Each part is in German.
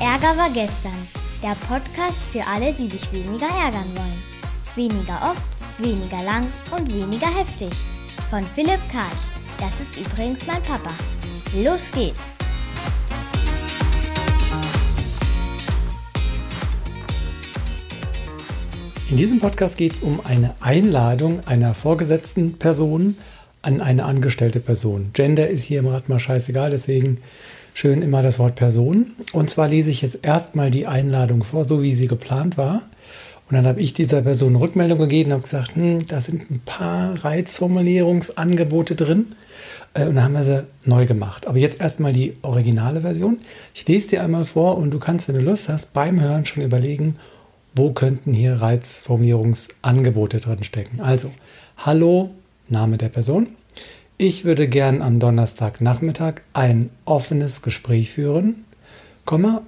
Ärger war gestern. Der Podcast für alle, die sich weniger ärgern wollen. Weniger oft, weniger lang und weniger heftig. Von Philipp Karch. Das ist übrigens mein Papa. Los geht's! In diesem Podcast geht es um eine Einladung einer vorgesetzten Person an eine angestellte Person. Gender ist hier im Rat mal scheißegal, deswegen schön immer das Wort Person. Und zwar lese ich jetzt erstmal die Einladung vor, so wie sie geplant war. Und dann habe ich dieser Person Rückmeldung gegeben und habe gesagt, hm, da sind ein paar Reizformulierungsangebote drin. Äh, und dann haben wir sie neu gemacht. Aber jetzt erstmal die originale Version. Ich lese dir einmal vor und du kannst, wenn du Lust hast, beim Hören schon überlegen, wo könnten hier Reizformulierungsangebote drin stecken. Also, hallo, Name der Person. Ich würde gern am Donnerstagnachmittag ein offenes Gespräch führen,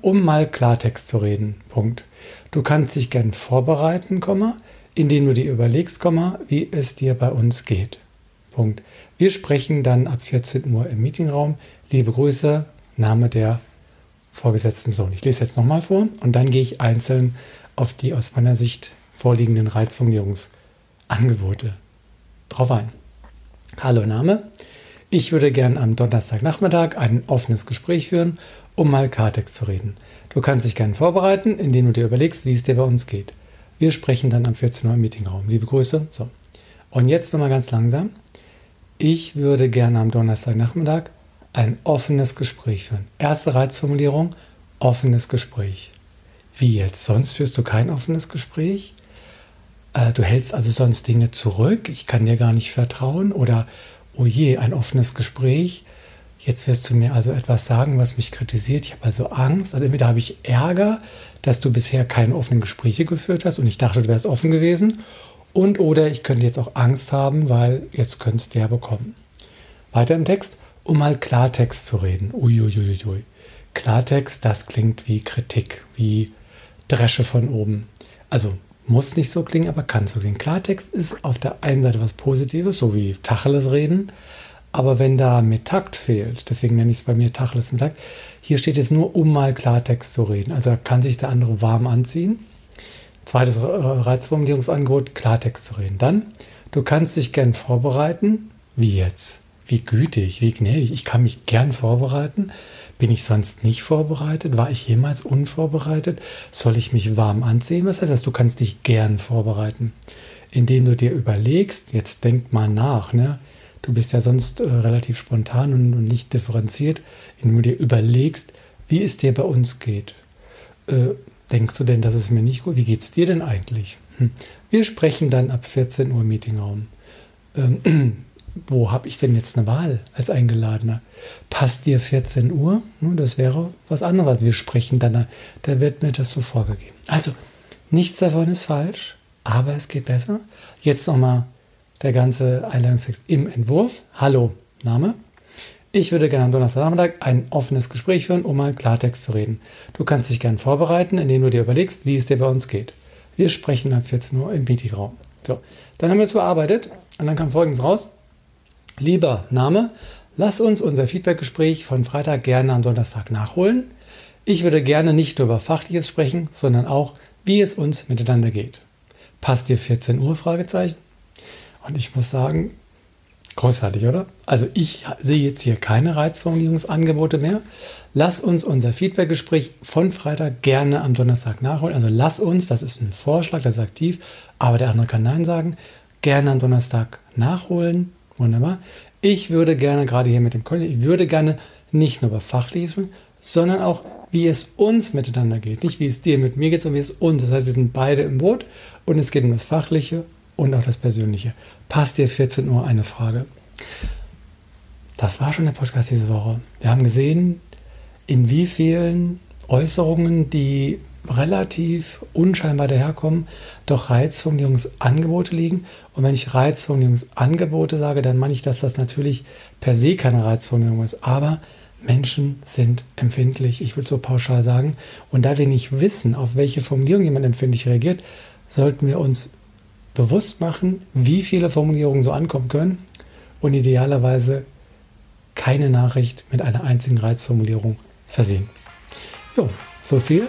um mal Klartext zu reden. Punkt. Du kannst dich gern vorbereiten, indem du dir überlegst, wie es dir bei uns geht. Punkt. Wir sprechen dann ab 14 Uhr im Meetingraum. Liebe Grüße, Name der vorgesetzten Sohn. Ich lese jetzt nochmal vor und dann gehe ich einzeln auf die aus meiner Sicht vorliegenden Reizungsangebote drauf ein. Hallo Name. Ich würde gern am Donnerstagnachmittag ein offenes Gespräch führen, um mal Klartext zu reden. Du kannst dich gerne vorbereiten, indem du dir überlegst, wie es dir bei uns geht. Wir sprechen dann am 14 Uhr im Meetingraum. Liebe Grüße. So. Und jetzt nochmal ganz langsam. Ich würde gerne am Donnerstagnachmittag ein offenes Gespräch führen. Erste Reizformulierung, offenes Gespräch. Wie jetzt? Sonst führst du kein offenes Gespräch? Äh, du hältst also sonst Dinge zurück, ich kann dir gar nicht vertrauen oder, oh je, ein offenes Gespräch. Jetzt wirst du mir also etwas sagen, was mich kritisiert. Ich habe also Angst. Also entweder habe ich Ärger, dass du bisher keine offenen Gespräche geführt hast und ich dachte, du wärst offen gewesen. Und oder ich könnte jetzt auch Angst haben, weil jetzt könntest du ja bekommen. Weiter im Text, um mal Klartext zu reden. Uiuiuiui. Klartext, das klingt wie Kritik, wie Dresche von oben. Also muss nicht so klingen, aber kann so klingen. Klartext ist auf der einen Seite was Positives, so wie Tacheles reden. Aber wenn da mit Takt fehlt, deswegen nenne ich es bei mir Tacheles mit Takt, hier steht jetzt nur, um mal Klartext zu reden. Also kann sich der andere warm anziehen. Zweites Reizformulierungsangebot, Klartext zu reden. Dann, du kannst dich gern vorbereiten. Wie jetzt? Wie gütig, wie gnädig. Ich kann mich gern vorbereiten. Bin ich sonst nicht vorbereitet? War ich jemals unvorbereitet? Soll ich mich warm anziehen? Was heißt das? Du kannst dich gern vorbereiten, indem du dir überlegst, jetzt denk mal nach, ne? Du bist ja sonst äh, relativ spontan und, und, nicht differenziert, indem du dir überlegst, wie es dir bei uns geht. Äh, denkst du denn, dass es mir nicht gut? Wie geht es dir denn eigentlich? Hm. Wir sprechen dann ab 14 Uhr im Meetingraum. Ähm, wo habe ich denn jetzt eine Wahl als Eingeladener? Passt dir 14 Uhr? Das wäre was anderes. Wir sprechen dann, da wird mir das so vorgegeben. Also, nichts davon ist falsch, aber es geht besser. Jetzt nochmal der ganze Einladungstext im Entwurf. Hallo, Name. Ich würde gerne am Donnerstagnachmittag ein offenes Gespräch führen, um mal Klartext zu reden. Du kannst dich gerne vorbereiten, indem du dir überlegst, wie es dir bei uns geht. Wir sprechen ab 14 Uhr im Meetingraum. So, dann haben wir es bearbeitet und dann kam folgendes raus. Lieber Name, lass uns unser Feedbackgespräch von Freitag gerne am Donnerstag nachholen. Ich würde gerne nicht nur über Fachliches sprechen, sondern auch, wie es uns miteinander geht. Passt dir 14 Uhr? Fragezeichen. Und ich muss sagen, großartig, oder? Also ich sehe jetzt hier keine Reizformulierungsangebote mehr. Lass uns unser Feedbackgespräch von Freitag gerne am Donnerstag nachholen. Also lass uns, das ist ein Vorschlag, das ist aktiv, aber der andere kann Nein sagen, gerne am Donnerstag nachholen. Wunderbar. Ich würde gerne, gerade hier mit dem Köln, ich würde gerne nicht nur über Fachliches sprechen, sondern auch, wie es uns miteinander geht. Nicht wie es dir mit mir geht, sondern wie es uns. Das heißt, wir sind beide im Boot und es geht um das Fachliche und auch das Persönliche. Passt dir 14 Uhr eine Frage? Das war schon der Podcast diese Woche. Wir haben gesehen, in wie vielen Äußerungen die relativ unscheinbar daherkommen, doch Reizformulierungsangebote liegen. Und wenn ich Reizformulierungsangebote sage, dann meine ich, dass das natürlich per se keine Reizformulierung ist. Aber Menschen sind empfindlich, ich würde so pauschal sagen. Und da wir nicht wissen, auf welche Formulierung jemand empfindlich reagiert, sollten wir uns bewusst machen, wie viele Formulierungen so ankommen können und idealerweise keine Nachricht mit einer einzigen Reizformulierung versehen. Jo, So viel